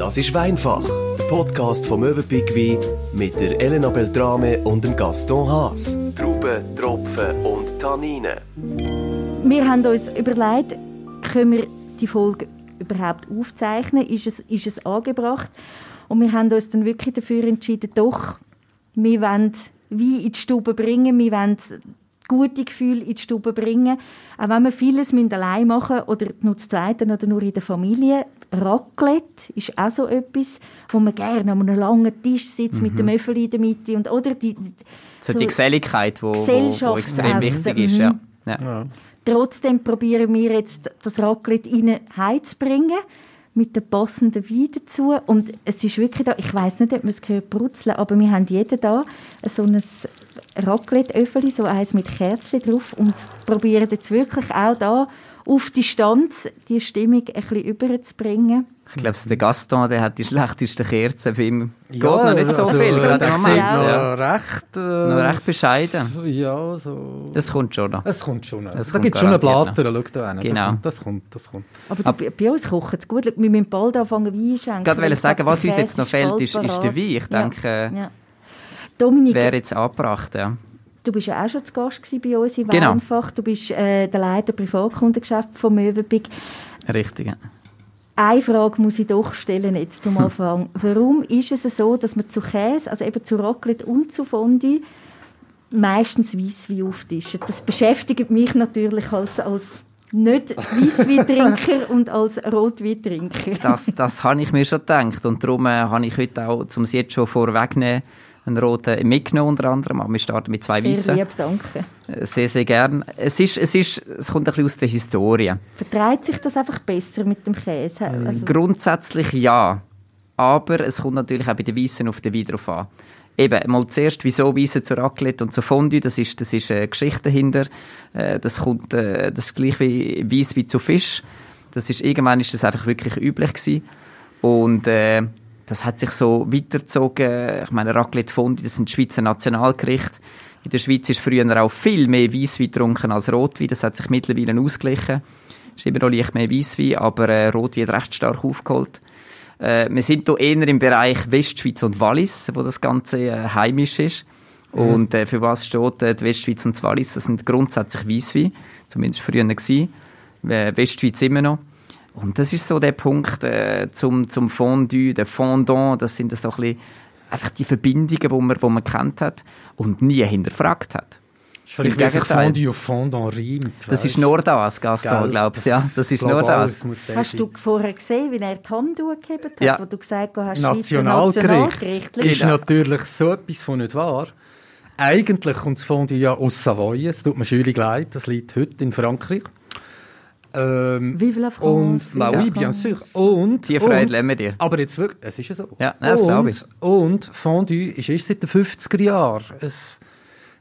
Das ist Weinfach, der Podcast vom Möwenpick Wein mit der Elena Beltrame und dem Gaston Haas. Trauben, Tropfen und Tanninen. Wir haben uns überlegt, können wir die Folge überhaupt aufzeichnen? Ist es, ist es angebracht? Und wir haben uns dann wirklich dafür entschieden, doch, wir wollen Wein in die Stube bringen, wir wollen gute Gefühle in die Stube bringen. Auch wenn wir vieles allein machen oder nur zu zweiten oder nur in der Familie. Raclette ist auch so etwas, wo man gerne an einem langen Tisch sitzt mhm. mit dem Öffel in der Mitte. Und, oder die, so, so die Geselligkeit, die wo, wo, wo extrem wichtig ist. Ja. Mhm. Ja. Ja. Trotzdem probieren wir jetzt das Raclette rein heimzubringen mit den passenden Wein dazu. Und es ist wirklich da, ich weiß nicht, ob man es gehört brutzeln, aber wir haben jeden da so ein Raclette-Öffeli, so eins mit Kerzen drauf und probieren jetzt wirklich auch da auf Distanz die Stimmung ein bisschen überzubringen. Ich glaube, der Gaston der hat die schlechtesten Kerzen. Bei ihm ja, geht noch nicht so also, viel. Gerade im Moment. Ja. Noch, recht, äh, noch recht bescheiden. Ja, so. Das kommt schon noch. Es kommt schon noch. Es gibt schon einen Blatter, schau da hin. Genau. Das kommt, das kommt. Aber ja. bei, bei uns kocht es gut. Wir müssen bald anfangen Wein schenken. Ich wollte sagen, was uns jetzt noch fehlt, ist, ist der Wein. Ich denke, ja. Dominik, wäre jetzt angebracht, ja. Du bist ja auch schon zu Gast bei uns im genau. Weinfach. Du bist äh, der Leiter Privatkundengeschäft von Möwenpick. Richtig, ja. Eine Frage muss ich doch stellen jetzt zum Anfang. Warum ist es so, dass man zu Käse, also eben zu Raclette und zu Fondue, meistens Weisswein auftischen? Das beschäftigt mich natürlich als, als nicht Weissweintrinker und als Rotweintrinker. Das, das habe ich mir schon gedacht und darum äh, habe ich heute auch, um es jetzt schon vorwegzunehmen, einen roten mitgenommen unter anderem. Aber wir starten mit zwei Weißen. Sehr lieb, danke. Äh, sehr, sehr gern. Es, ist, es, ist, es kommt ein bisschen aus der Historie. Vertreibt sich das einfach besser mit dem Käse? Ähm, also Grundsätzlich ja. Aber es kommt natürlich auch bei den Weißen auf den Wein drauf an. Eben, mal zuerst, wieso Weisse zu Raclette und zu Fondue, das ist, das ist eine Geschichte dahinter. Äh, das, kommt, äh, das ist gleich wie Weiss wie zu Fisch. Das ist, irgendwann ist das einfach wirklich üblich gewesen. Und äh, das hat sich so weitergezogen. Ich meine, Raclette Fondue, das sind Schweizer Nationalgerichte. In der Schweiz ist früher auch viel mehr Weisswein getrunken als Rotwein. Das hat sich mittlerweile ausgeglichen. Es ist immer noch leicht mehr Weisswein, aber äh, Rotwein hat recht stark aufgeholt. Äh, wir sind hier eher im Bereich Westschweiz und Wallis, wo das Ganze äh, heimisch ist. Mhm. Und äh, für was steht äh, die Westschweiz und das Wallis? Das sind grundsätzlich Weisswein, zumindest früher gewesen. Äh, Westschweiz immer noch. Und das ist so der Punkt äh, zum, zum Fondue, der Fondant, das sind so ein bisschen einfach die Verbindungen, die man, die man kennt hat und nie hinterfragt hat. Vielleicht wie sich Fondue auf Fondant reimt. Das ist nur das, Gaston, glaubst du? Ja, das ist nur das. Hast du vorher gesehen, wie er die Hand gegeben hat, ja. wo du gesagt hast, Nationalgericht, Nationalgericht ist genau. natürlich so etwas von nicht wahr. Eigentlich kommt das Fondue ja aus Savoie, es tut mir schuldig leid, das liegt heute in Frankreich. Ähm, Vive la France. Und, bah, oui, bien sûr. Und, die Freude lernen wir dir. Aber jetzt wirklich, es ist ja so. Ja, das glaube ich. Und Fondue ist erst seit den 50er Jahren. Es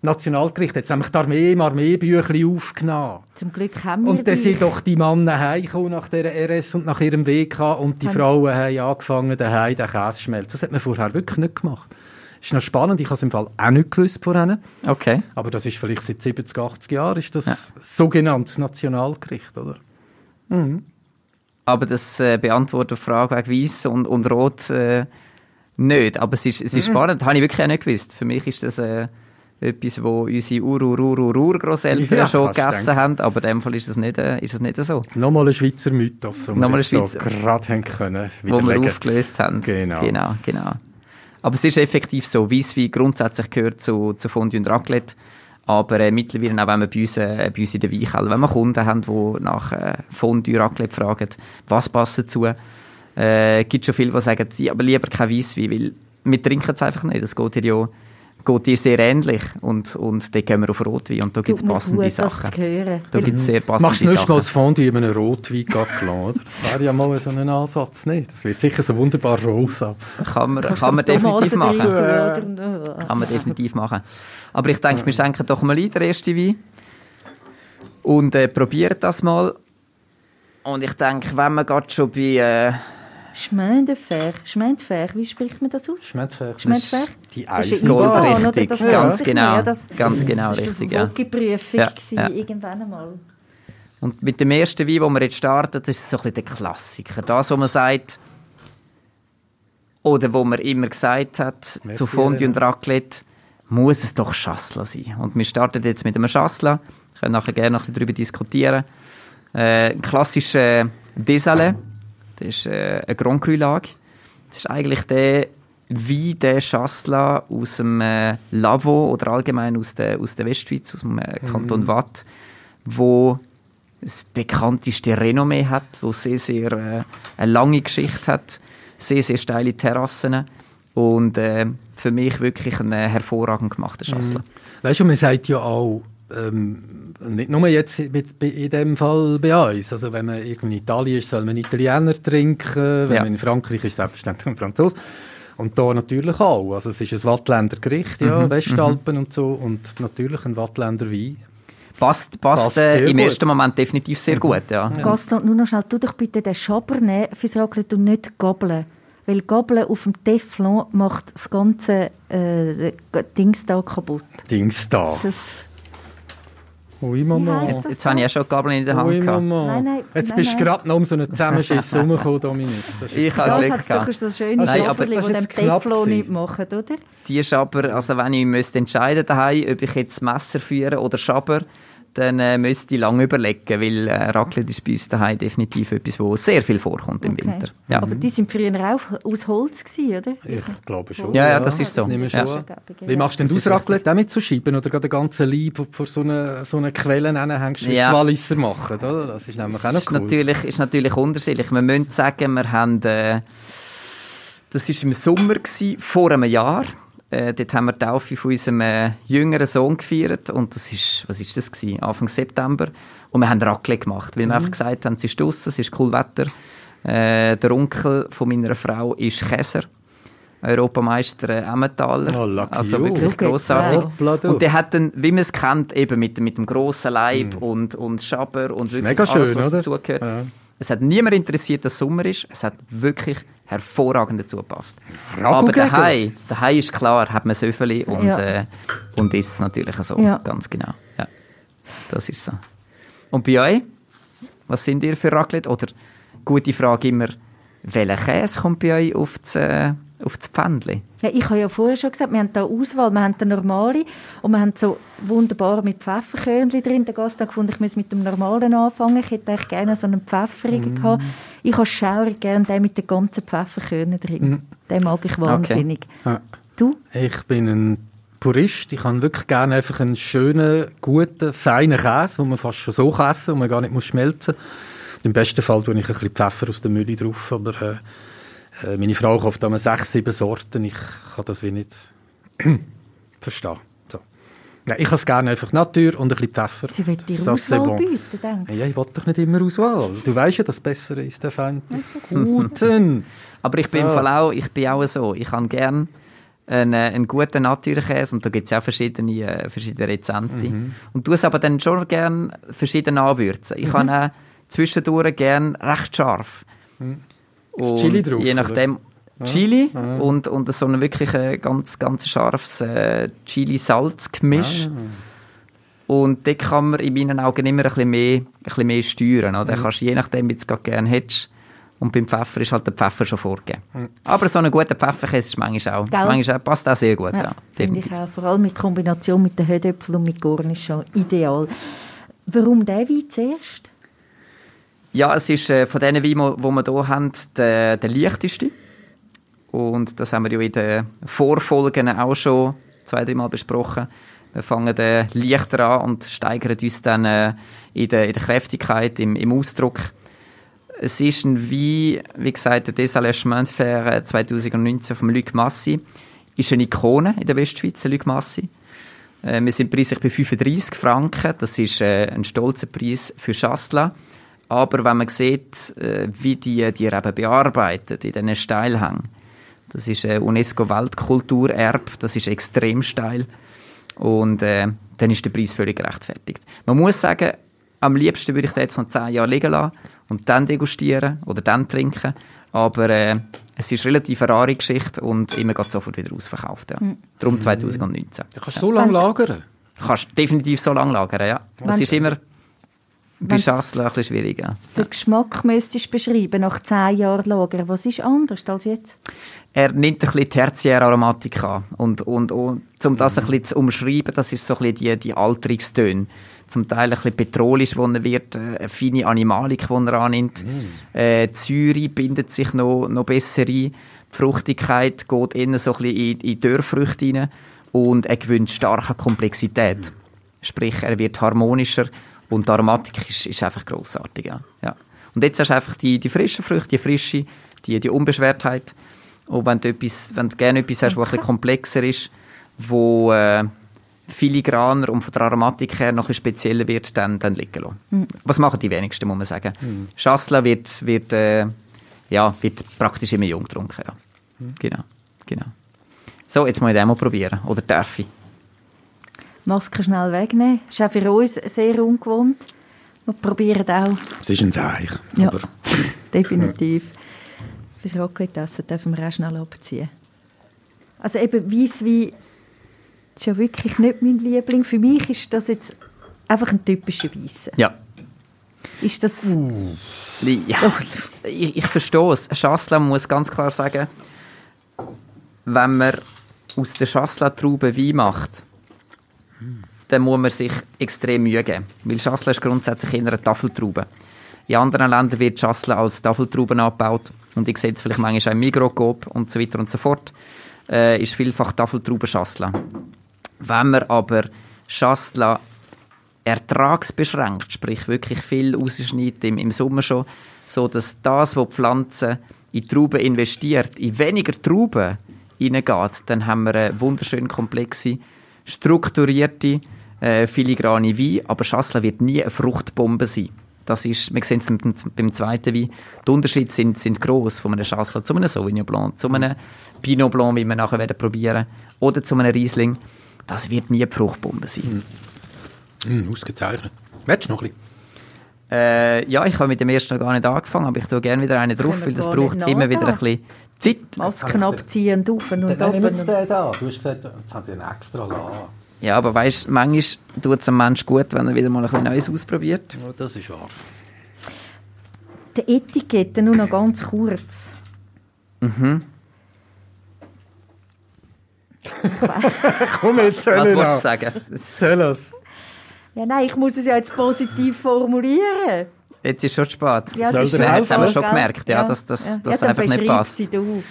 Nationalgericht hat nämlich die Armee im Armeebüchlein aufgenommen. Zum Glück haben wir Und dann sind doch die Männer heimgekommen nach dieser RS und nach ihrem WK und die haben Frauen haben angefangen, daheim den Käse zu schmelzen. Das hat man vorher wirklich nicht gemacht. Das ist noch spannend, ich habe es im Fall auch nicht gewusst vorhin. Okay. Aber das ist vielleicht seit 70, 80 Jahren ist das ja. sogenanntes Nationalgericht, oder? Mhm. Aber das äh, beantwortet die Frage wegen Weiss und, und Rot äh, nicht. Aber es ist, es ist mhm. spannend, das habe ich wirklich auch nicht gewusst. Für mich ist das äh, etwas, wo unsere ur ur ur ur Urgroßeltern ja, schon gegessen denken. haben, aber in dem Fall ist das nicht, äh, ist das nicht so. Nochmal ein Schweizer Mythos, den wir Schweizer, gerade haben können Wo wir aufgelöst haben. Genau. genau, genau. Aber es ist effektiv so, Weisswein grundsätzlich gehört zu, zu Fondue und Raclette. Aber äh, mittlerweile auch wenn wir bei uns, äh, bei uns in der Weinkeller, wenn wir Kunden haben, die nach äh, Fondue, Raclette fragen, was passt dazu, äh, gibt schon viele, die sagen, sie aber lieber kein Weisswein, weil wir trinken es einfach nicht. Das geht hier ja geht dir sehr ähnlich und, und dann gehen wir auf Rotwein und da gibt es passende gut, Sachen. Da gibt es sehr passende Machst du nicht mal das Fondue in einem Rotwein gelassen, oder? Das wäre ja mal so ein Ansatz, nicht? Das wird sicher so wunderbar rosa. Kann man, kann man definitiv machen. Kann man definitiv machen. Aber ich denke, wir schenken doch mal ein, der erste Wein. Und äh, probieren das mal. Und ich denke, wenn man gerade schon bei... Äh, Chemin de Fer. Chemin de Fer, wie spricht man das aus? Chemin de Fer. Chemin de Fer? Die Eisenbahn, richtig. Das ganz genau, mehr, das, ganz genau, das richtig. Das war ja. ja. irgendwann einmal. Und mit dem ersten Wein, den wir jetzt starten, das ist so ein bisschen der Klassiker. Das, wo man sagt, Oder wo man immer gesagt hat, Merci, zu Fondue Elena. und Raclette muss es doch Schassler sein. Und wir starten jetzt mit einem Schassler. Wir können nachher gerne noch ein bisschen darüber diskutieren. Äh, ein klassischer Désalé. Das ist äh, eine Grand Cru-Lage. Das ist eigentlich der wie der Schassler aus dem äh, Lavo oder allgemein aus der, aus der Westschweiz, aus dem äh, Kanton Watt, wo das bekannteste Renommee hat, wo sehr, sehr äh, eine lange Geschichte hat, sehr, sehr steile Terrassen und äh, für mich wirklich ein äh, hervorragend gemachter Schassler. Weißt du, man sagt ja auch, ähm, nicht nur jetzt mit, bei- in dem Fall bei uns, also wenn man in Italien ist, soll man Italiener trinken, wenn Ja. man in Frankreich ist, selbstverständlich ein Franzose. Und da natürlich auch. Also es ist ein Wattländer Gericht, ja, Mhm, Westalpen und so und natürlich ein Wattländer Wein. Passt, passt, Passt äh, im gut. ersten Moment definitiv sehr gut, ja. Gaston, nur noch schnell, tu doch bitte den Schaber nehmen fürs Raclette und nicht Gabeln. Weil Gabeln auf dem Teflon macht das ganze äh, Dings da kaputt. Dings da. Das, Ui, Mama. Jetzt, das jetzt habe ich ja schon die Gabel in der Hand Ui, gehabt. Mama. Nein, nein, Jetzt nein, bist du gerade noch um so einen Zusammenschiss herumgekommen, Dominik. Das ist Ich habe das Glück hat doch gehabt. so schöne Nein, aber das die ist dem Teflon nicht machen, oder? Die ist aber, also wenn ich müsste entscheiden daheim, ob ich jetzt Messer führe oder Schaber, dann äh, müsste ich lange überlegen, weil äh, Raclette ist bei uns daheim definitiv etwas, wo sehr viel vorkommt im Okay. Winter. Ja. Aber die sind früher auch aus Holz gewesen, oder? Ich glaube schon. Ja, ja, das ist so. ich Ja. Wie machst du denn Das das Raclette? Auch mit so Scheiben oder gerade den ganzen Leib, vor so einer so eine Quelle hängst, wie Ja. die Walliser machen, oder? Das ist nämlich auch Das noch ist cool. natürlich, ist natürlich unterschiedlich. Wir müssen sagen, wir haben, äh, das war im Sommer, gewesen, vor einem Jahr. Äh, dort haben wir die Taufe von unserem äh, jüngeren Sohn gefeiert. Und das ist, was ist das gewesen? Anfang September. Und wir haben Raclette gemacht, weil wir einfach gesagt haben, es ist draussen, es ist cool Wetter. Äh, der Onkel von meiner Frau ist Käser. Europameister äh, Emmentaler. Oh, also wirklich. Hoppla, du. Und der hat dann, wie man es kennt, eben mit, mit dem grossen Leib und, und Schaber und wirklich Mega alles, schön, was oder? dazugehört. Ja. Es hat niemand interessiert, dass Sommer ist. Es hat wirklich hervorragend dazu gepasst. Aber daheim, daheim ist klar, hat man Söffeli und, Ja. äh, und ist es natürlich so. Ja. Ganz genau. Ja. Das ist so. Und bei euch? Was sind ihr für Raclette? Oder, gute Frage immer, welcher Käse kommt bei euch auf das, äh, auf das Pfändchen? Ja, ich habe ja vorher schon gesagt, wir haben da Auswahl, wir haben den normale und wir haben so wunderbar mit Pfefferkörnchen drin. Der Gast hat gefunden, ich muss mit dem normalen anfangen. Ich hätte eigentlich gerne so einen pfefferigen gehabt. Ich habe schaurig gerne den mit den ganzen Pfefferkörnchen drin. Den mag ich wahnsinnig. Ja. Du? Ich bin ein Purist. Ich habe wirklich gerne einfach einen schönen, guten, feinen Käse, den man fast schon so kann essen und man gar nicht muss schmelzen muss. Im besten Fall tue ich ein bisschen Pfeffer aus der Mühle drauf, aber äh, äh, meine Frau kauft immer sechs, sieben Sorten. Ich kann das wie nicht verstehen. So. Ja, ich habe es gerne einfach Natur und ein bisschen Pfeffer. Sie will dir Auswahl bon. bieten, denke Ja, ich will doch nicht immer Auswahl. Du weißt ja, das Bessere ist der Feind des Guten. Aber ich bin, So. im Fall auch, ich bin auch so. Ich habe gerne einen, äh, einen guten Naturkäse und da gibt es ja auch verschiedene, äh, verschiedene Rezente. Mhm. Und du es aber dann schon gerne verschieden anwürzen. Ich habe auch zwischendurch gerne recht scharf. Und Mhm. Chili drauf, Je oder? nachdem Chili und, und so ein wirklich äh, ganz, ganz scharfes äh, Chili-Salz-Gemisch. Ah. Und dort kann man in meinen Augen immer ein bisschen mehr, ein bisschen mehr steuern. Oder? Mhm. Kannst, je nachdem, wie du es gerade gerne hättest. Und beim Pfeffer ist halt der Pfeffer schon vorgegeben. Aber so ein guter Pfefferkäse ist manchmal auch, Gell? manchmal auch, passt auch sehr gut. Ja, Ja, finde ich definitiv. auch. Vor allem mit Kombination mit den Hödöpfeln und mit Cornichon. Ideal. Warum der Wein zuerst? Ja, es ist äh, von diesen Weinen, die wir hier haben, der, der leichteste. Und das haben wir ja in den Vorfolgen auch schon zwei, dreimal besprochen. Wir fangen äh, leichter an und steigern uns dann äh, in, der, in der Kräftigkeit, im, im Ausdruck. Es ist ein Wein, wie gesagt, der Désalé Chemin de Fer äh, 2019 von Luc Massi. Ist eine Ikone in der Westschweiz, Luc Massi. Äh, wir sind preislich bei 35 Franken. Das ist äh, ein stolzer Preis für Schassla. Aber wenn man sieht, äh, wie die, die eben bearbeitet in diesen Steilhängen, das ist UNESCO-Weltkulturerbe, das ist extrem steil. Und äh, dann ist der Preis völlig gerechtfertigt. Man muss sagen, am liebsten würde ich den jetzt noch 10 Jahre liegen lassen und dann degustieren oder dann trinken. Aber äh, es ist relativ eine rare Geschichte und immer geht sofort wieder ausverkauft. Ja. Darum 2019. Du kannst so lange lagern. Du kannst definitiv so lange lagern, ja. Das Wenn- ist immer... Bei Schassler ein bisschen schwierig, ja. Den Geschmack müsstest du beschreiben, nach zehn Jahren Lager. Was ist anders als jetzt? Er nimmt ein bisschen tertiäre Aromatik an. Und, und, und um das ein bisschen zu umschreiben, das ist so ein bisschen die, die Alterungstöne. Zum Teil ein bisschen petrolisch, wo er wird, äh, eine feine Animalik, die er annimmt. Äh, die Säure bindet sich noch, noch besser ein. Die Fruchtigkeit geht eher so ein bisschen in, in Dörrfrüchte rein. Und er gewinnt starke Komplexität. Sprich, er wird harmonischer und die Aromatik ist, ist einfach grossartig. Ja. Ja. Und jetzt hast du einfach die, die frischen Früchte, die Frische, die, die Unbeschwertheit. Und wenn du, etwas, wenn du gerne etwas hast, was ein bisschen komplexer ist, wo äh, filigraner und von der Aromatik her noch ein bisschen spezieller wird, dann, dann liegen lassen. Was machen die wenigsten, muss man sagen. Schassler wird, wird, äh, ja, wird praktisch immer jung getrunken. Ja. Genau, genau. So, jetzt muss ich den mal probieren. Oder darf ich? Maske schnell wegnehmen. Das ist auch für uns sehr ungewohnt. Wir probieren auch. Es ist ein Zeich. Ja, Aber definitiv. Fürs Raclette-Essen dürfen wir auch schnell abziehen. Also eben Weisswein ist ja wirklich nicht mein Liebling. Für mich ist das jetzt einfach ein typischer Weisse. Ja. Ist das... Li- Ja, ich, ich verstehe es. Ein Schassler muss ganz klar sagen, wenn man aus der Schassler-Traube Wein macht, dann muss man sich extrem Mühe geben. Weil Schassler ist grundsätzlich eher eine Tafeltraube. In anderen Ländern wird Schassler als Tafeltrauben angebaut. Und ich sehe es vielleicht manchmal auch im Migrokop und so weiter und so fort. Äh, ist vielfach Tafeltrauben Schassler. Wenn man aber Schassler ertragsbeschränkt, sprich wirklich viel rausschneidet im, im Sommer schon, so dass das, was die Pflanze in Trauben investiert, in weniger Trauben hineingeht, dann haben wir eine wunderschön komplexe, strukturierte, äh, filigrane Wein, aber Schassler wird nie eine Fruchtbombe sein. Das ist, wir sehen es beim, zweiten Wein, die Unterschiede sind, sind gross von einem Schassler zu einem Sauvignon Blanc, zu einem Pinot Blanc, wie wir nachher werden probieren, oder zu einem Riesling. Das wird nie eine Fruchtbombe sein. mm, ausgezeichnet. Willst du noch ein bisschen? Äh, ja, ich habe mit dem ersten noch gar nicht angefangen, aber ich tue gerne wieder einen drauf, weil das braucht immer wieder ein bisschen Zeit. Masken abziehen und auf und Dann jetzt und- den da. Du hast gesagt, jetzt hat er einen extra lassen. Ja, aber weißt, manchmal tut es einem Mensch gut, wenn er wieder mal ein bisschen Neues ausprobiert. Ja, das ist wahr. Die Etikette nur noch ganz kurz. Komm jetzt, Was wolltest du sagen? Tell us. Ja, nein, ich muss es ja jetzt positiv formulieren. Jetzt ist schon zu spät. Ja, Soll es ist helfen? Jetzt haben wir so, schon gemerkt, ja, dass das- ja. das ja, einfach nicht passt. sie du.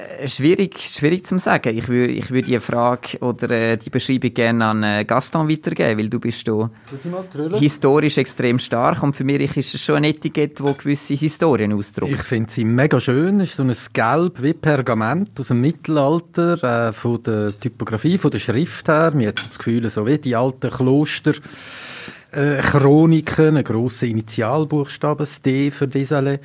Äh, Schwierig, schwierig zu sagen. Ich würde ich würd die Frage oder äh, die Beschreibung gerne an äh, Gaston weitergeben, weil du bist da historisch extrem stark und für mich ist es schon ein Etikett, das gewisse Historien ausdrückt. Ich finde sie mega schön. Es ist so ein Gelb wie Pergament aus dem Mittelalter, äh, von der Typografie, von der Schrift her. Mir hat das Gefühl, so wie die alten Kloster, äh, Chroniken, ein grosser Initialbuchstabe, das D für Desalé.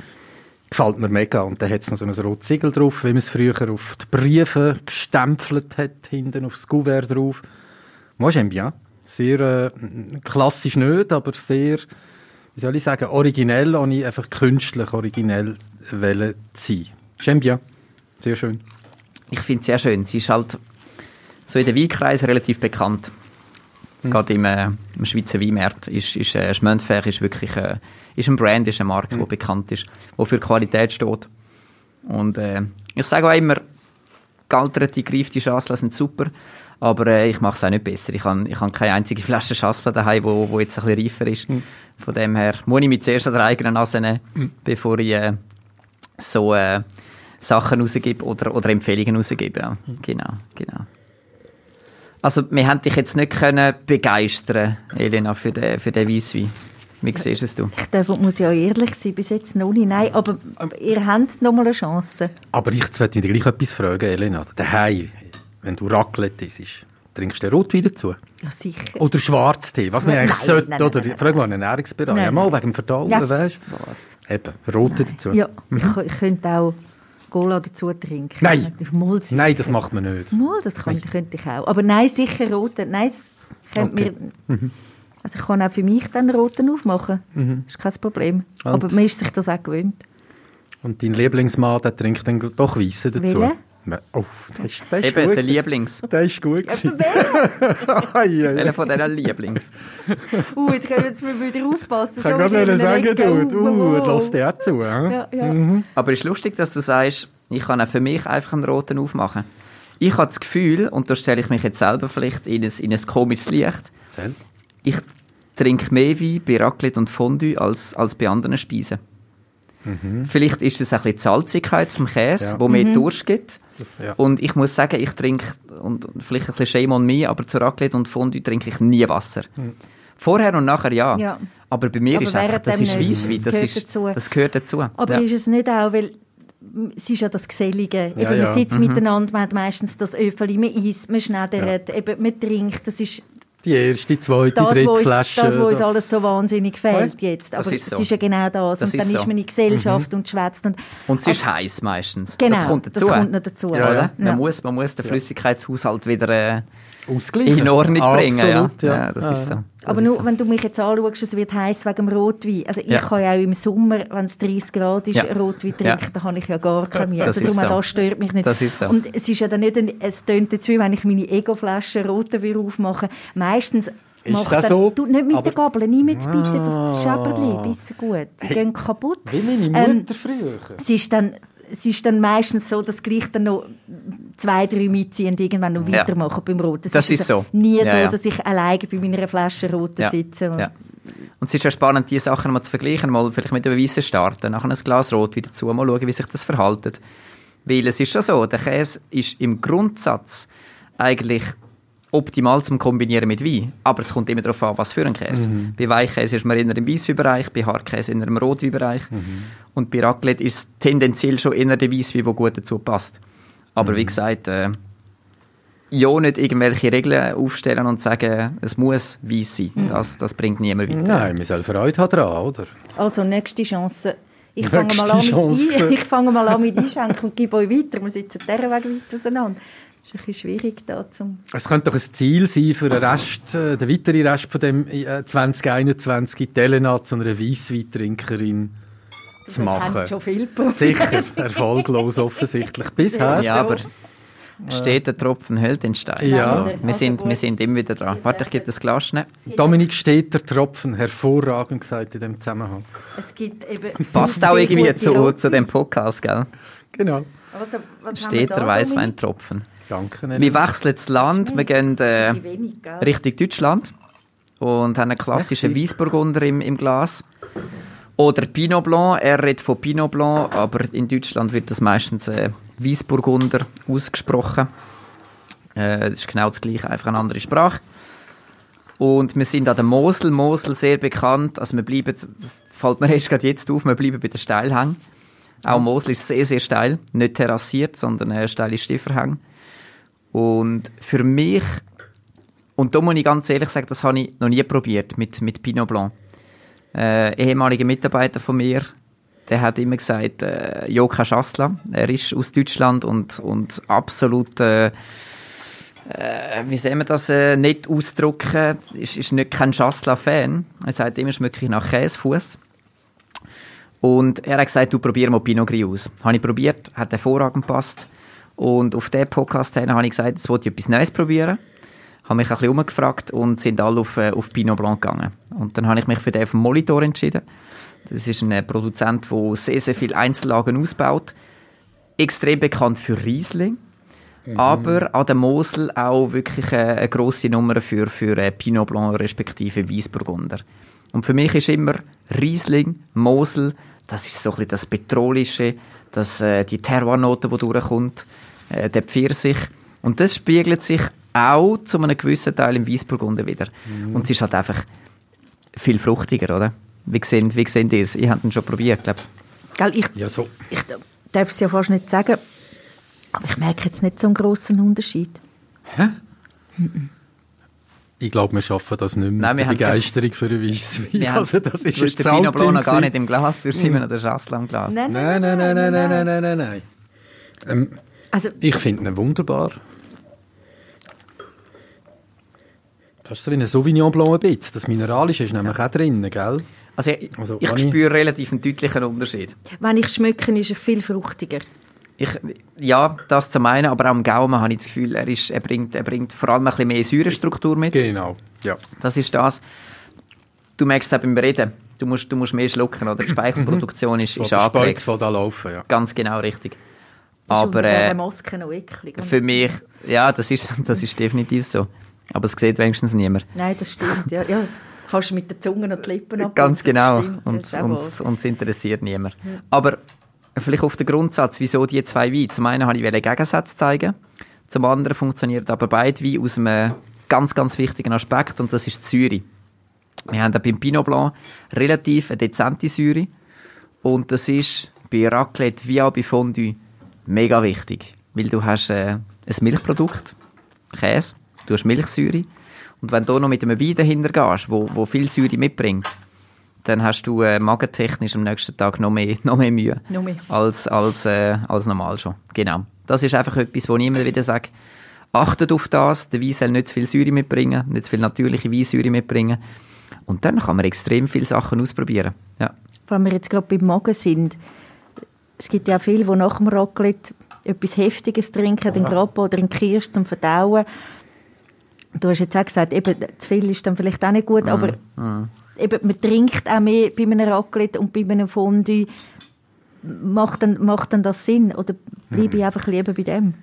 Gefällt mir mega. Und dann hat es noch so ein rotes Siegel drauf, wie man es früher auf die Briefe gestempelt hat, hinten aufs Kuvert drauf. Moi, j'aime bien. Sehr äh, klassisch nicht, aber sehr, wie soll ich sagen, originell, ohne einfach künstlich originell wollen zu sein. J'aime bien. Sehr schön. Ich finde es sehr schön. Sie ist halt so in den Weinkreisen relativ bekannt. Gerade im, äh, im Schweizer Weinmarkt ist, ist äh, Schmöntfech ist wirklich äh, ist ein Brand, ist eine Marke, die bekannt ist, die für Qualität steht. Und äh, ich sage auch immer, gealterte, gereifte Schassler sind super, aber äh, ich mache es auch nicht besser. Ich habe ich hab keine einzige Flasche Schassler daheim, wo, wo jetzt ein bisschen reifer ist. Von dem her muss ich mich zuerst an der eigenen Nase nehmen, bevor ich äh, so äh, Sachen rausgebe oder, oder Empfehlungen rausgebe. Ja. Genau, genau. Also, wir haben dich jetzt nicht können begeistern, Elena, für den, für den Weisswein. Wie siehst es du? Ich darf, muss ja ehrlich sein, bis jetzt noch nicht. Nein, aber ihr habt noch mal eine Chance. Aber ich möchte dich gleich etwas fragen, Elena. Daheim, wenn du Raclette isst, trinkst du den Rotwein dazu? Ja, sicher. Oder Schwarztee? Was man Nein, eigentlich nein, sollte, nein, nein, oder? nein, nein. Frag mal einen Ja, mal wegen dem Verdauen, Ja, weißt was? du? Eben, Rote dazu. Ja, ich, ich könnte auch Cola dazu trinken. Nein. Mal, Nein, das macht man nicht. Mal, das könnte, könnte ich auch. Aber nein, sicher roten. Nein, könnte Okay. mir... Also ich kann auch für mich dann roten aufmachen. Das ist kein Problem. Aber man ist sich das auch gewöhnt. Und dein Lieblingsmann, der trinkt dann doch Weisse dazu. Welche? Oh, das ist, das ist Eben, gut. der Lieblings. Der ist gut ei. Einer von diesen Lieblings. Uh, jetzt können wir jetzt mal wieder aufpassen. Ich kann gerade wieder sagen, du, Uh, uh, lass dir auch zu. Ja, ja. Aber es ist lustig, dass du sagst, ich kann auch für mich einfach einen roten aufmachen. Ich habe das Gefühl, und da stelle ich mich jetzt selber vielleicht in ein, in ein komisches Licht, ich trinke mehr Wein bei Raclette und Fondue als, als bei anderen Speisen. Vielleicht ist es ein bisschen die Salzigkeit vom Käse, Ja. wo mir Durst gibt. Das, ja. Und ich muss sagen, ich trinke, und und vielleicht ein bisschen Shame on me, aber zu Raclette und Fondue trinke ich nie Wasser. Vorher und nachher ja. Ja. Aber bei mir Aber ist einfach, das ist nicht. Weisswein, Das das, gehört ist, dazu. das gehört dazu. Aber ja. ist es nicht auch, weil es ist ja das Gesellige. Ja, eben, ja. Man sitzt Mhm. miteinander, man hat meistens das Öffeli, man isst, man schneidert, eben, man trinkt. Das ist Die erste, zweite, das, dritte uns, Flasche. das, wo uns alles so wahnsinnig fehlt jetzt. Aber Das ist es so. ist ja genau das. Das und dann ist ist, so. man in Gesellschaft und schwätzt. Und, Und es ist heiß meistens. genau, das kommt dazu. Das kommt noch dazu. Ja, ja. Man, muss, man muss den Flüssigkeitshaushalt wieder äh, Ausgleichen. in Ordnung bringen. Absolut, ja. ja. Ja, das Ja, ist so. Das Aber ist nur, so. wenn du mich jetzt anschaust, es wird heiß wegen dem Rotwein. Also ich Ja. kann ja auch im Sommer, wenn es 30 Grad ist, Ja. Rotwein Ja. trinken, dann habe ich ja gar keine Mühe. Das Also ist darum, so. das stört mich nicht. Das ist so. Und es ist ja dann nicht, ein, es tönt jetzt wie wenn ich meine Ego-Flasche roten will aufmachen. Meistens macht das so? du nicht mit Aber- der Gabel, nie mit bitte, das Schäberli, bisschen gut. Die gehen kaputt. Wie meine Ähm, Mutter früher. es ist dann es ist dann meistens so, dass gleich dann noch zwei, drei mitziehen und irgendwann noch Ja. weitermachen beim Roten. Es Das ist also so. nie Ja, so, ja. dass ich alleine bei meiner Flasche Roten Ja. sitze. Und Ja. Und es ist ja spannend, diese Sachen mal zu vergleichen, mal vielleicht mit einem Weissen starten, nachher ein Glas Rot wieder zu, mal schauen, wie sich das verhaltet. Weil es ist schon so, der Käse ist im Grundsatz eigentlich optimal zum Kombinieren mit Wein. Aber es kommt immer darauf an, was für ein Käse. Bei Weichkäse ist man eher im Weissweinbereich, bei Hartkäse eher im Rotweinbereich. Und bei Raclette ist es tendenziell schon eher der Weisswein, der gut dazu passt. Aber wie gesagt, äh, ja nicht irgendwelche Regeln aufstellen und sagen, es muss weiss sein. Das, das bringt niemand weiter. Nein, wir sollen Freude haben dran, oder? Also, nächste Chance. Ich fange, mal an mit ein, ich fange mal an mit Einschenken und gebe euch weiter. Wir sitzen dieser Weg weit auseinander. Das ist ein bisschen schwierig da zum... Es könnte doch ein Ziel sein für den Rest, äh, den weiteren Rest von dem äh, 2021 die Elena zu einer Weissweintrinkerin zu Das machen. haben schon viel probiert. Sicher, erfolglos offensichtlich. Bisher. Ja, aber steht der Tropfen hält den Stein. Ja. Also, wir, sind, wir sind immer wieder dran. Warte, ich gebe das Glas schnell. Dominik steht der Tropfen, hervorragend gesagt in dem Zusammenhang. Es gibt eben Passt auch irgendwie zu, Rotwein. zu dem Podcast, gell? Genau. Also, Steht der? Weißweintropfen. Danke. Wir wechseln das Land, wir gehen Das äh? Richtung Deutschland und haben einen klassischen Merci. Weissburgunder im, im Glas. Oder Pinot Blanc, er redet von Pinot Blanc, aber in Deutschland wird das meistens äh, Weissburgunder ausgesprochen. Äh, das ist genau das gleiche, einfach eine andere Sprache. Und wir sind an der Mosel, Mosel sehr bekannt, also wir bleiben, das fällt mir erst gerade jetzt auf, wir bleiben bei den Steilhängen. Auch Mosel ist sehr, sehr steil, nicht terrassiert, sondern äh, steile Stieferhänge. Und für mich, und da muss ich ganz ehrlich sagen, das habe ich noch nie probiert mit, mit Pinot Blanc. Äh, ehemaliger Mitarbeiter von mir, der hat immer gesagt, äh, Joka Schassler, er ist aus Deutschland und, und absolut, äh, äh, wie soll man das äh, nicht ausdrücken, ist, ist nicht kein Schassler-Fan. Er sagt immer, schmecke ich nach Käsefuß. Und er hat gesagt, du probier mal Pinot Gris aus. Habe ich probiert, hat hervorragend gepasst. Und auf diesem Podcast habe ich gesagt, jetzt wollte ich etwas Neues probieren. Habe mich ein bisschen umgefragt und sind alle auf, äh, auf Pinot Blanc gegangen. Und dann habe ich mich für den vom Molitor entschieden. Das ist ein äh, Produzent, der sehr, sehr viele Einzellagen ausbaut. Extrem bekannt für Riesling. Aber an der Mosel auch wirklich äh, eine grosse Nummer für, für Pinot Blanc respektive Weissburgunder. Und für mich ist immer Riesling, Mosel, das ist so ein bisschen das Petrolische, das, äh, die Terroirnote, die durchkommt, äh, der Pfirsich. Und das spiegelt sich auch zu einem gewissen Teil im Weißburgunder wieder. Mhm. Und es ist halt einfach viel fruchtiger, oder? Wie sehen, wie sehen die es? Ich habe ihn schon probiert, glaube ich. Ja, so. Ich darf es ja fast nicht sagen, aber ich merke jetzt nicht so einen grossen Unterschied. Hä? Ich glaube, wir schaffen das nicht mehr. Nein, wir haben Begeisterung das, für einen Weisswein. Also das ist jetzt der Pinot noch gar nicht im Glas, du sind mm. wir noch der Schassel am Glas. Nein, nein, nein, nein, nein, nein, nein, nein. nein, nein, nein ähm, also, ich finde ihn wunderbar. Fast so wie ein Sauvignon Blanc ein bisschen. Das Mineralische ist nämlich auch drin, gell? Also ich, Also, ich ich- spüre relativ einen deutlichen Unterschied. wenn ich schmecke, ist er viel fruchtiger. Ich, ja, das zum einen, aber auch im Gaumen habe ich das Gefühl, er, ist, er, bringt, er bringt vor allem ein bisschen mehr Säurestruktur mit. Genau, ja. Das ist das. Du merkst es auch beim Reden. Du musst, du musst mehr schlucken, oder? Die Speichelproduktion ist, ist Oder angelegt. von da laufen, ja. Ganz genau richtig. Das ist Aber äh, Maske noch eklig. für mich, ja, das ist, das ist definitiv so. Aber es sieht wenigstens niemand. Nein, das stimmt. Ja, ja. Kannst mit der Zunge noch die Lippen abputzen, Ganz genau. Und uns, uns interessiert niemand. Aber vielleicht auf den Grundsatz, wieso die zwei Weine. Zum einen wollte ich einen Gegensatz zeigen. Zum anderen funktioniert aber beide Weine aus einem ganz, ganz wichtigen Aspekt und das ist die Säure. Wir haben beim Pinot Blanc relativ eine dezente Säure und das ist bei Raclette wie auch bei Fondue mega wichtig, weil du hast äh, ein Milchprodukt, Käse, du hast Milchsäure und wenn du noch mit einem Wein dahinter gehst, wo, wo viel Säure mitbringt, dann hast du äh, magentechnisch am nächsten Tag noch mehr, noch mehr Mühe Noch mehr. als, als, äh, als normal schon. Genau. Das ist einfach etwas, wo ich immer wieder sage, achtet auf das, der Wein soll nicht zu viel Säure mitbringen, nicht zu viel natürliche Weinsäure mitbringen und dann kann man extrem viele Sachen ausprobieren. Ja. Wenn wir jetzt gerade beim Magen sind, es gibt ja viele, die nach dem Raclette etwas Heftiges trinken, den Grappa oder einen Kirsch zum Verdauen. Du hast jetzt auch gesagt, eben, zu viel ist dann vielleicht auch nicht gut, aber eben, man trinkt auch mehr bei einem Raclette und bei einem Fondue. Macht dann, macht dann das Sinn? Oder bleibe ich einfach lieber bei dem?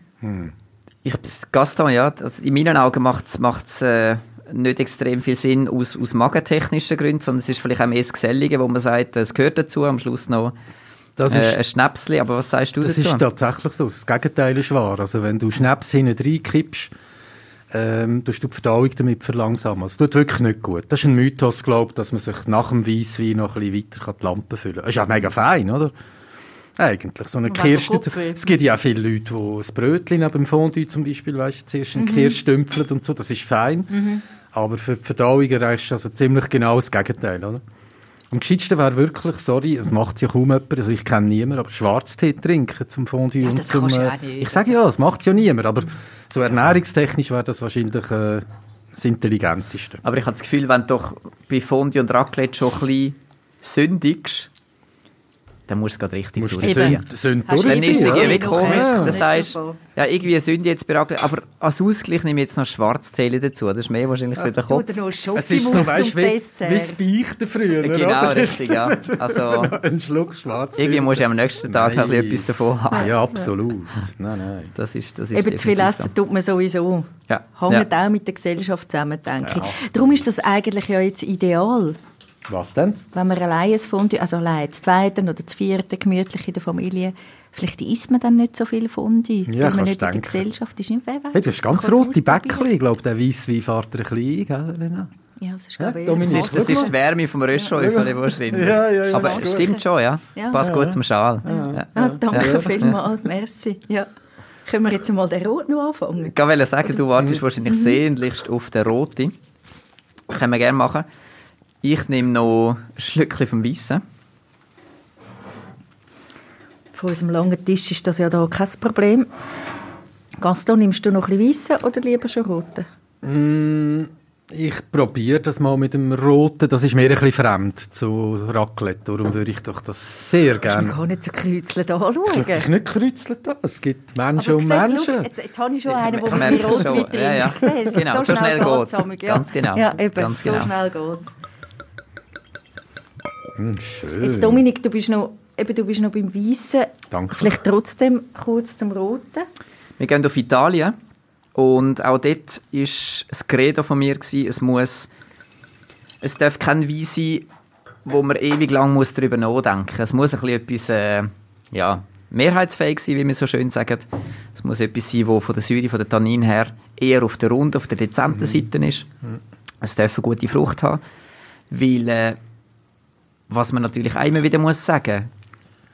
Ich, Gaston, ja, das, in meinen Augen macht es äh, nicht extrem viel Sinn aus, aus magentechnischen Gründen, sondern es ist vielleicht auch mehr das Gesellige, wo man sagt, es gehört dazu, am Schluss noch Das äh, ist, ein Schnäpsli, aber was sagst du das dazu? ist tatsächlich so. Das Gegenteil ist wahr. Also wenn du Schnaps hinten reinkippst, ähm, tust du die Verdauung damit verlangsamen. Das tut wirklich nicht gut. Das ist ein Mythos, glaube dass man sich nach dem Weisswein noch ein bisschen weiter die Lampe füllen kann. Das ist ja mega fein, oder? Eigentlich. So eine. Kopfweh. Es gibt ja auch viele Leute, die ein Brötchen dem Fondue zum Beispiel, weißt, zuerst einen Kirsch stümpfeln und so. Das ist fein. Aber für die Verdauung erreichst du also ziemlich genau das Gegenteil, oder? Am gescheitsten wäre wirklich, sorry, das macht ja kaum jemand, also ich kenne niemanden, aber Schwarztee trinken zum Fondue Ja, und zum... äh. Ich sage ja, das macht ja niemand, aber so ernährungstechnisch wäre das wahrscheinlich äh, das Intelligenteste. Aber ich habe das Gefühl, wenn du doch bei Fondue und Raclette schon ein bisschen sündigst, dann musst du es gerade richtig Musst du durchziehen. Eben. Sünd, Sünd Hast du Dann ist es irgendwie Ja. komisch, Ja. dann sagst ja, irgendwie Sünde jetzt bei Raclette, aber als Ausgleich nehme ich jetzt noch Schwarztee dazu, das ist mehr wahrscheinlich für den Kopf. Oder noch Es ist so, weißt wie, wie das Beichten früher, Genau, oder? richtig, ja. Also, Ein Schluck Schwarztee. irgendwie musst du am nächsten Tag noch ein bisschen Nein. etwas davon haben. Ja, absolut. Nein, nein. Das ist, das ist Eben zu viel essen tut man sowieso. Ja. Hängt Ja. auch mit der Gesellschaft zusammen, denke ich. Darum ist das eigentlich ja jetzt ideal, Was denn? wenn man allein ein Fondue, also allein das zweite oder das vierte, gemütlich in der Familie, vielleicht isst man dann nicht so viel Fondue, Ja, weil man nicht in der denken. Gesellschaft ist. Wer weiß, Hey, du hast ganz rote. Bäckchen. Ich glaube, der Weisswein fährt ein bisschen ein, gell? Ja, das ist Ja, ich Das ist, das ist die Wärme vom Röschäufel wahrscheinlich. Ja, ja, ja. Aber Ja. es stimmt schon, ja. Ja. Passt gut zum Schal. Ja. Ah, danke vielmals, merci. Ja. Können wir jetzt mal den Rot noch anfangen? Ich wollte sagen, du wartest wahrscheinlich sehnlichst auf den roten. Können wir gerne machen. Ich nehme noch ein Schlückchen vom Weissen. Von unserem langen Tisch ist das ja da kein Problem. Gaston, nimmst du noch ein bisschen Weissen oder lieber schon Roten? Mm, Ich probiere das mal mit dem Roten. Das ist mir ein bisschen fremd zu Raclette. Darum würde ich doch das sehr gerne. gar nicht so gekreuzelt anschauen. Ich nicht kreuzelt da. Es gibt Menschen und Menschen. schau, Jetzt, jetzt habe ich schon Ich einen, der mit mir rot schon. mit drin Ja, ja. Genau, so schnell geht's. geht's. Ja. Ganz genau. Ja, eben, Ganz so genau. schnell geht's. Hm, schön. Jetzt, Dominik, du bist noch, eben, du bist noch beim Weissen. Danke. Vielleicht trotzdem kurz zum Roten. Wir gehen auf Italien und auch dort war das Credo von mir, gewesen, es muss, es darf kein Wein sein, wo man ewig lang muss darüber nachdenken muss. Es muss ein bisschen etwas, äh, ja, mehrheitsfähig sein, wie wir so schön sagen. Es muss etwas sein, wo von der Säure, von der Tannin her eher auf der runden, auf der dezenten Seite ist. Es darf eine gute Frucht haben, weil, äh, was man natürlich auch immer wieder muss sagen,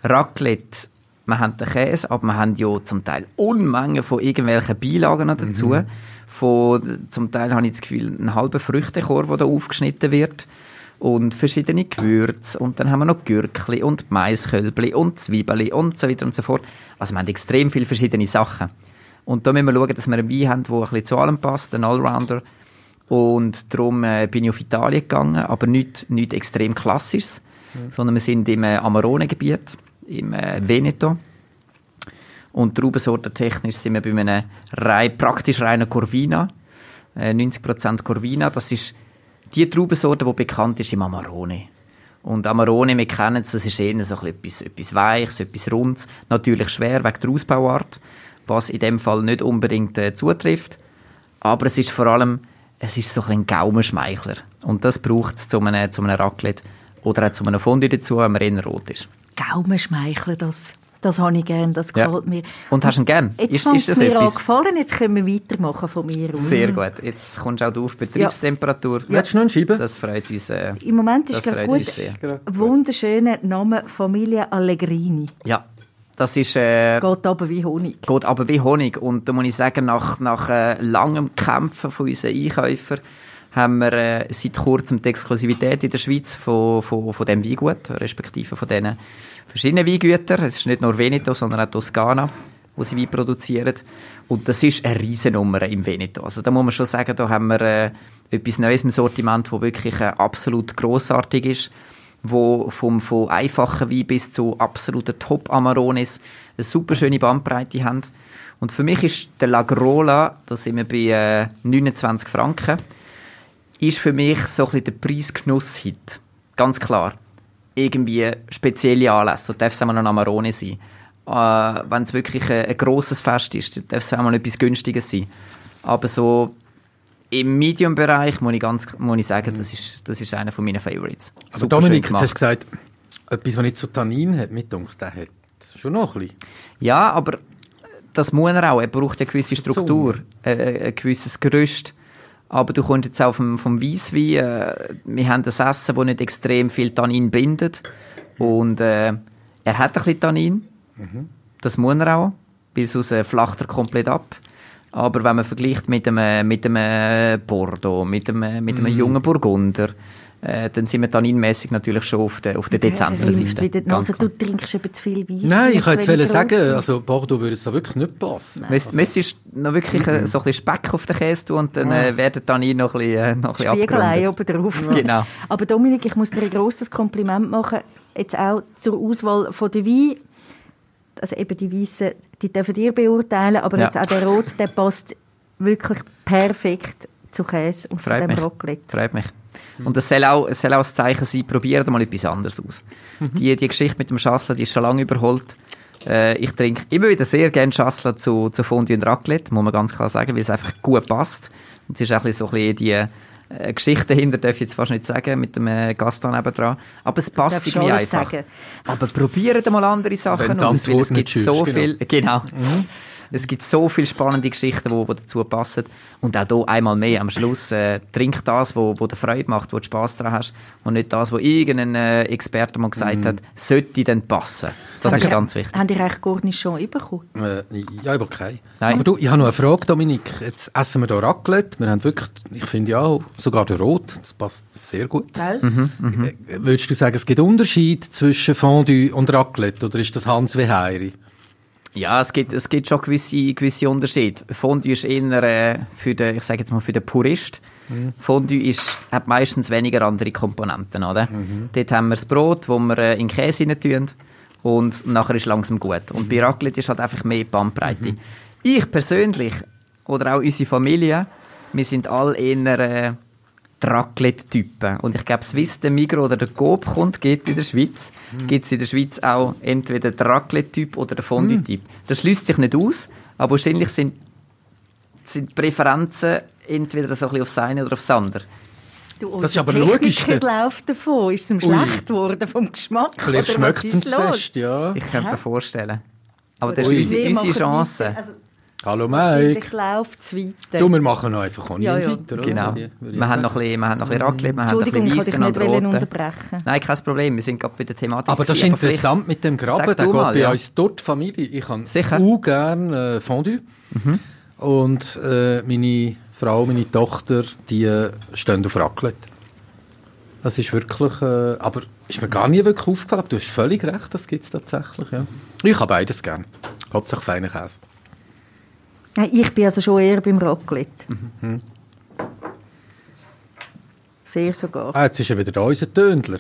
Raclette, wir haben den Käse, aber wir haben ja zum Teil Unmengen von irgendwelchen Beilagen dazu. Von, zum Teil habe ich das Gefühl, einen halben Früchtekorb, der da aufgeschnitten wird. Und verschiedene Gewürze. Und dann haben wir noch Gürkli und Maiskölbli und Zwiebeln und so weiter und so fort. Also wir haben extrem viele verschiedene Sachen. Und da müssen wir schauen, dass wir einen Wein haben, der ein bisschen zu allem passt, ein Allrounder. Und darum äh, bin ich auf Italien gegangen, aber nicht, nicht extrem klassisches, sondern wir sind im äh, Amarone-Gebiet, im äh, Veneto. Und Traubensortentechnisch sind wir bei einem rein, praktisch reinen Corvina. Äh, 90% Corvina. Das ist die Traubensorte, die bekannt ist im Amarone. Und Amarone, wir kennen es, das ist eher so etwas, etwas Weiches, etwas Rundes. Natürlich schwer wegen der Ausbauart, was in dem Fall nicht unbedingt äh, zutrifft. Aber es ist vor allem, es ist so ein Gaumenschmeichler. Und das braucht es zu einem, zu einem Raclette oder auch zu einem Fondue dazu, wenn man eher rot ist. Gaumenschmeichler, das, das habe ich gern, das gefällt Ja. mir. Und hast du ihn gern? Jetzt Ist- ist es das mir etwas? gefallen, jetzt können wir weitermachen von mir aus. Sehr gut. Jetzt kommst du auch auf Betriebstemperatur. Willst du noch einen Scheiben? Das freut uns. Äh, Im Moment ist freut gut, wunderschöner Name Familie Allegrini. ja, das ist... Äh, Geht aber wie Honig. geht aber wie Honig. Und da muss ich sagen, nach, nach äh, langem Kämpfen von unseren Einkäufern haben wir äh, seit kurzem die Exklusivität in der Schweiz von, von, von dem Weingut, respektive von diesen verschiedenen Weingütern. Es ist nicht nur Veneto, sondern auch Toskana, wo sie Wein produzieren. Und das ist eine Riesennummer im Veneto. Also da muss man schon sagen, da haben wir äh, etwas Neues im Sortiment, wo wirklich äh, absolut großartig ist wo vom, von einfachen Wein bis zu absoluten Top-Amarones eine super schöne Bandbreite haben. Und für mich ist der Lagrola, da sind wir bei äh, 29 Franken, ist für mich so ein bisschen der Preisgenuss-Hit. Ganz klar. Irgendwie spezielle Anlässe, da darf es auch ein Amarone sein. Äh, Wenn es wirklich ein, ein grosses Fest ist, dann darf es auch mal etwas Günstiges sein. Aber so im Medium-Bereich muss ich, ganz, muss ich sagen, das ist, das ist einer von meinen Favorites. Aber Super Dominik, jetzt hast du gesagt, etwas, was nicht so Tannin hat, mit dunkel, der hat schon noch ein bisschen. Ja, aber das muss er auch. Er braucht eine gewisse Struktur, äh, ein gewisses Gerüst. Aber du kommst jetzt auch vom, vom Weisswein. Äh, wir haben das Essen, das nicht extrem viel Tannin bindet. Und äh, er hat ein bisschen Tannin. Das muss er auch. Weil sonst äh, flacht er komplett ab. Aber wenn man vergleicht mit einem, mit einem Bordeaux, mit einem, mit einem jungen Burgunder, äh, dann sind wir tanninmäßig natürlich schon auf der, auf der dezenteren Seite. klar. Du trinkst eben zu viel Weiss. Nein, ich wollte jetzt sagen, also Bordeaux würde es da wirklich nicht passen. Müsst, müsstest noch wirklich äh, so ein bisschen Speck auf den Käse tun und dann äh, werden dann hier noch ein bisschen, äh, noch ein bisschen oben drauf. Genau. Aber Dominik, ich muss dir ein grosses Kompliment machen, jetzt auch zur Auswahl von der Wein. Also eben die Weissen, die dürfen ihr beurteilen, aber Ja. jetzt auch der Rot, der passt wirklich perfekt zu Käse und Freut zu dem mich. Raclette. Freut mich. Und es soll auch, es soll auch ein Zeichen sein, probiert mal etwas anderes aus. Die, die Geschichte mit dem Schassler, die ist schon lange überholt. Äh, ich trinke immer wieder sehr gerne Schassler zu, zu Fondue und Raclette, muss man ganz klar sagen, weil es einfach gut passt. Und es ist auch ein bisschen so ein bisschen die äh, Geschichte dahinter, darf ich jetzt fast nicht sagen, mit dem äh, Gaston nebendran. Aber es passt irgendwie einfach. sagen. Aber probiert mal andere Sachen aus, weil es gibt so schützt, genau. viel, genau. Es gibt so viele spannende Geschichten, die, die dazu passen. Und auch hier einmal mehr am Schluss, äh, trink das, wo, wo dir Freude macht, wo du Spass daran hast und nicht das, was irgendein äh, Experte mal gesagt hat, sollte dann passen. Das ist Aber ganz wichtig. Habt ihr eigentlich Cornichon bekommen? Äh, ja, aber kein. Nein. Aber du, ich habe noch eine Frage, Dominik. Jetzt essen wir hier Raclette. Wir haben wirklich, ich finde ja, sogar der Rot, das passt sehr gut. Gell? Mhm. Äh, Würdest du sagen, es gibt Unterschied zwischen Fondue und Raclette oder ist das Hans Weheiri? Ja, es gibt, es gibt schon gewisse, gewisse Unterschiede. Fondue ist eher äh, für den, ich sage jetzt mal für den Purist. Fondue ist, hat meistens weniger andere Komponenten, oder? Dort haben wir das Brot, wo wir äh, in Käse rein tun und nachher ist langsam gut. Und bei Raclette ist halt einfach mehr Bandbreite. Ich persönlich, oder auch unsere Familie, wir sind alle eher äh, Raclette-Typen. Und ich glaube, Swiss, der Migros oder der Coop kommt, geht in der Schweiz. Gibt es in der Schweiz auch entweder den Raclette-Typ oder den Fondue-Typ. Das schließt sich nicht aus, aber wahrscheinlich sind, sind die Präferenzen entweder so ein bisschen aufs eine oder aufs andere. Du, Das ist aber logisch, der- läuft davon. Ist es ihm schlecht geworden vom Geschmack? Vielleicht Oder schmeckt es ihm zu fest, ja. Ich könnte mir vorstellen. Aber das Ui. ist unsere, unsere Chance. Also, Hallo Mike. läuft es weiter. Du, wir machen noch einfach nie Ja, ja. weiter, oder? Genau. Ich Wir haben, noch ein bisschen, wir haben noch ein bisschen Raclette, wir haben noch ein bisschen Weissen und Roten. unterbrechen. Nein, kein Problem, wir sind gerade bei der Thematik. Aber das ist interessant mit dem Graben. Der geht mal, bei ja. uns dort Familie. Ich habe Sicher. auch gerne äh, Fondue. Und äh, meine Frau, meine Tochter, die äh, stehen auf Raclette. Das ist wirklich, äh, aber ist mir gar nie wirklich aufgefallen. Du hast völlig recht, das gibt es tatsächlich. Ja. Ich habe beides gern. Hauptsache feiner Käse. Nein, ich bin also schon eher beim Raclette. Mhm. Sehr sogar. Ah, jetzt ist er wieder da, unser Tönler.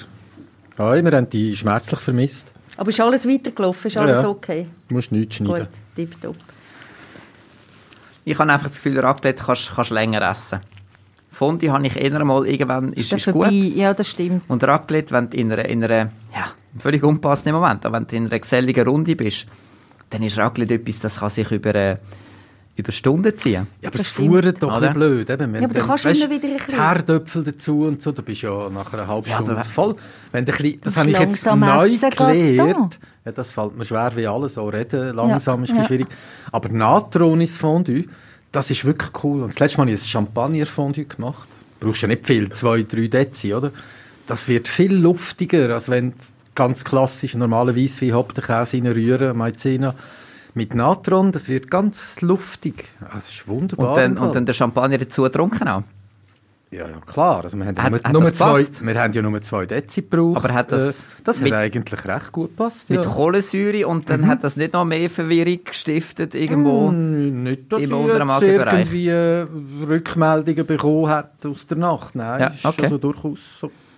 Ja, wir haben die schmerzlich vermisst. Aber ist alles weitergelaufen? Ist alles Ja. okay? Du musst nichts schneiden. Gut, tipptopp. Ich habe einfach das Gefühl, Raclette kannst du länger essen. Fondue habe ich eher mal irgendwann, ist, das ist gut. Ja, das stimmt. Und Raclette, wenn du in einer, in einer ja, völlig unpassenden Moment, aber wenn du in einer geselligen Runde bist, dann ist Raclette etwas, das kann sich über, äh, über Stunden ziehen. Ja, aber Das es fuhrt doch ein Oder? bisschen blöd. Eben. Wenn Ja, aber du kannst weisst, immer wieder ein bisschen- Herdöpfel dazu und so, du bist ja nach einer halben Ja, Stunde aber- voll. Wenn du ein bisschen, das Du habe ich jetzt neu gelernt. Ja, das fällt mir schwer wie alles. Auch reden langsam ist ein ja. bisschen schwierig. Aber Natronis Fondue, das ist wirklich cool. Und das letzte Mal habe ich ein Champagner Fondue gemacht. Du brauchst ja nicht viel, zwei, drei Dezi, oder? Das wird viel luftiger, als wenn du ganz klassisch normalen Weisswein, Hopfenkäse reinrühren, Maizena. Mit Natron, das wird ganz luftig. Ah, Das ist wunderbar. Und dann, und dann der Champagner dazu getrunken auch. Ja, ja, klar. Also wir, haben ja Hat- nur, hat nur das zwei, wir haben ja nur zwei Dezi gebraucht. Aber hat das Äh, das mit- hat eigentlich recht gut gepasst. Mit ja. Kohlensäure und dann Mhm. hat das nicht noch mehr Verwirrung gestiftet irgendwo. Hm, Nicht, dass Im ich irgendwie äh, Rückmeldungen bekommen hat aus der Nacht. Nein, Ja, ist okay. also durchaus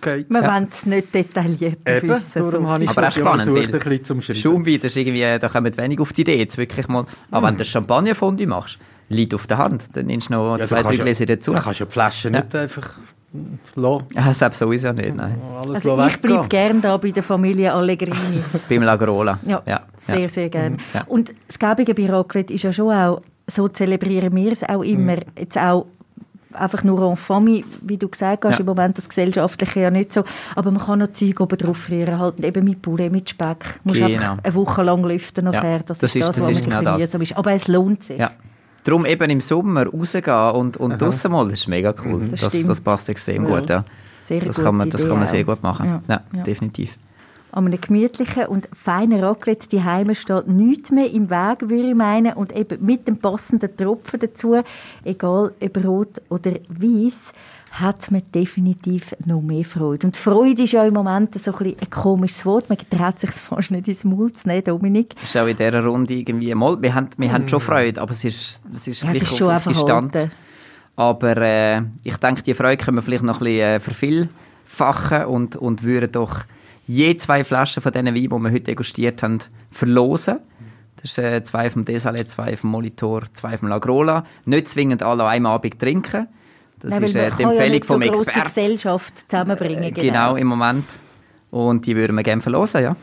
okay. Wir Ja. wollen es nicht detailliert Eben, wissen. darum so. habe ich Aber auch spannend, versucht, ein bisschen zum Schreiben. Schaumwein, ist irgendwie, da kommen wenig auf die Idee, jetzt wirklich mal. Aber wenn du Champagner-Fondue machst, liegt auf der Hand, dann nimmst du noch Ja, du zwei, drei Gläser dazu. Du kannst ja die Flaschen Ja. nicht einfach hm, lassen, Ja, selbst sowieso nicht, nein. alles Also ich bleibe gerne da bei der Familie Allegrini. Beim Lagrola. Ja, ja. sehr, sehr gerne. Ja. Und das Gäbige bei Raclette ist ja schon auch, so zelebrieren wir es auch immer. Mhm. Jetzt auch einfach nur en famille, wie du gesagt hast, Ja. im Moment das Gesellschaftliche ja nicht so. Aber man kann noch Zeug oben drauf rühren, halt eben mit Poulet, mit Speck. Du musst Genau. einfach eine Woche lang lüften nachher. Das, das ist das, das was ist man genau das. ist. Aber es lohnt sich. Ja. Darum eben im Sommer rausgehen und, und draussen mal, das ist mega cool. Das Das, das passt extrem gut, ja. Sehr Das gute kann man, das Idee kann man sehr gut machen. Ja. Ja, Ja. definitiv. An einem gemütlichen und feinen Raclette die Heime steht nichts mehr im Weg, würde ich meinen. Und eben mit dem passenden Tropfen dazu, egal ob rot oder weiß, hat man definitiv noch mehr Freude. Und Freude ist ja im Moment so ein, bisschen ein komisches Wort. Man traut sich fast nicht ins Maul zu nehmen, Dominik. Das ist auch in dieser Runde irgendwie, mal, wir haben, wir haben schon Freude, aber es ist, es ist Ja, es ist schon auf einfach Distanz. halten. Aber äh, ich denke, die Freude können wir vielleicht noch ein bisschen äh, vervielfachen und, und würden doch je zwei Flaschen von diesen Weinen, die wir heute degustiert haben, verlosen. Das ist äh, zwei vom Desalet, zwei vom Molitor, zwei vom Lagrola. Nicht zwingend alle an einem Abend trinken. Das Nein, ist äh, die ja Empfehlung so vom grosse Experten. Gesellschaft zusammenbringen. Äh, genau, im Moment. Und die würden wir gerne verlosen, ja.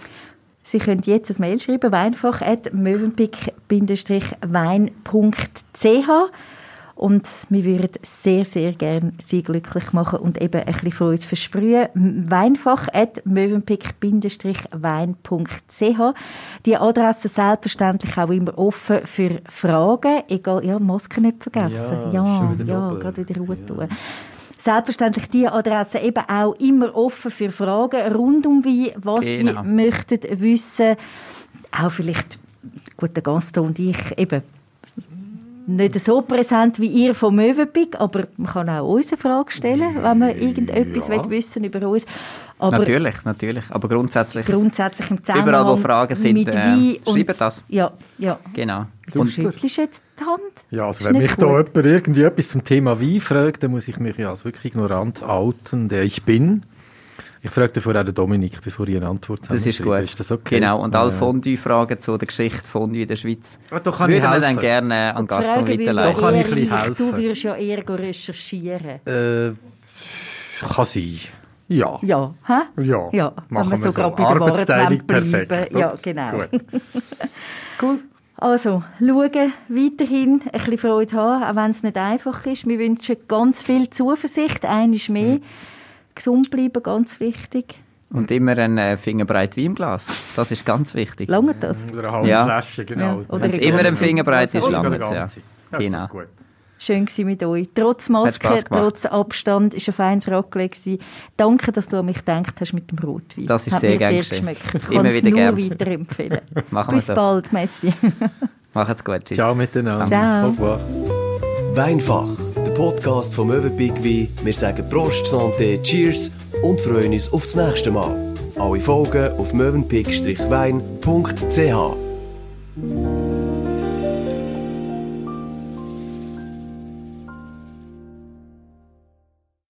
Sie können jetzt ein Mail schreiben, weinfach.mövenpick-wein.ch und wir würden sehr, sehr gerne Sie glücklich machen und eben ein bisschen Freude versprühen. weinfach.mövenpick-wein.ch Die Adresse selbstverständlich auch immer offen für Fragen. Egal, ja, Maske nicht vergessen. Ja, Ja, ja, gerade wieder Ruhe tun. Selbstverständlich die Adresse eben auch immer offen für Fragen rund um Wein, was Genau. Sie möchten wissen. Auch vielleicht, gut, der Gaston und ich eben nicht so präsent wie ihr vom Möwenpick, aber man kann auch uns eine Frage stellen, wenn man irgendetwas Ja. wissen über uns. Aber natürlich, natürlich. Aber grundsätzlich, grundsätzlich im Zusammenhang Überall, wo Fragen sind, mit äh, schreibt das. Ja, ja. genau. Du Und schüttelst jetzt die Hand. Ja, also wenn mich nicht da gut. jemand irgendwie etwas zum Thema Wein fragt, dann muss ich mich ja als wirklich ignorant outen, der ich bin. Ich fragte vorher den Dominik, bevor ich eine Antwort Das ist gut. Ist das okay? Genau, und alle Fondue-Fragen zu der Geschichte Fondue in der Schweiz Ah, da kann würden ich wir dann gerne an Gaston Frage weiterleiten. Da kann ich ein bisschen helfen. Du würdest ja eher recherchieren. Äh, kann sein. Ja. Ja, hä? Ja. Ja, Machen wir so so. gerade bei der Arbeitsteilung perfekt. Ja, genau. Gut. Cool. Also, schauen, weiterhin ein bisschen Freude haben, auch wenn es nicht einfach ist. Wir wünschen ganz viel Zuversicht, eines mehr. Mhm. Gesund bleiben, ganz wichtig. Und immer ein äh, Fingerbreit Wein im Glas. Das ist ganz wichtig. Lange das? Oder eine halbe Ja. Flasche, genau. Ja, oder Wenn es immer ein. Fingerbreit ist, lange es, ja. Das ist Genau. gut. Schön gewesen mit euch. Trotz Maske, trotz Abstand, ist ein feines Raclette gewesen. Danke, dass du an mich gedacht hast mit dem Rotwein. Das ist Hat sehr sehr geschmeckt. Ich kann es nur gern. weiterempfehlen. Machen Bis so. bald, Messi. Macht's gut. Tschüss. Ciao miteinander. Ciao. Au revoir. Weinfach, Podcast vom Möwenpick Wein. Wir sagen Prost, Santé, Cheers und freuen uns auf das nächste Mal. Alle Folgen auf möwenpick-wein.ch.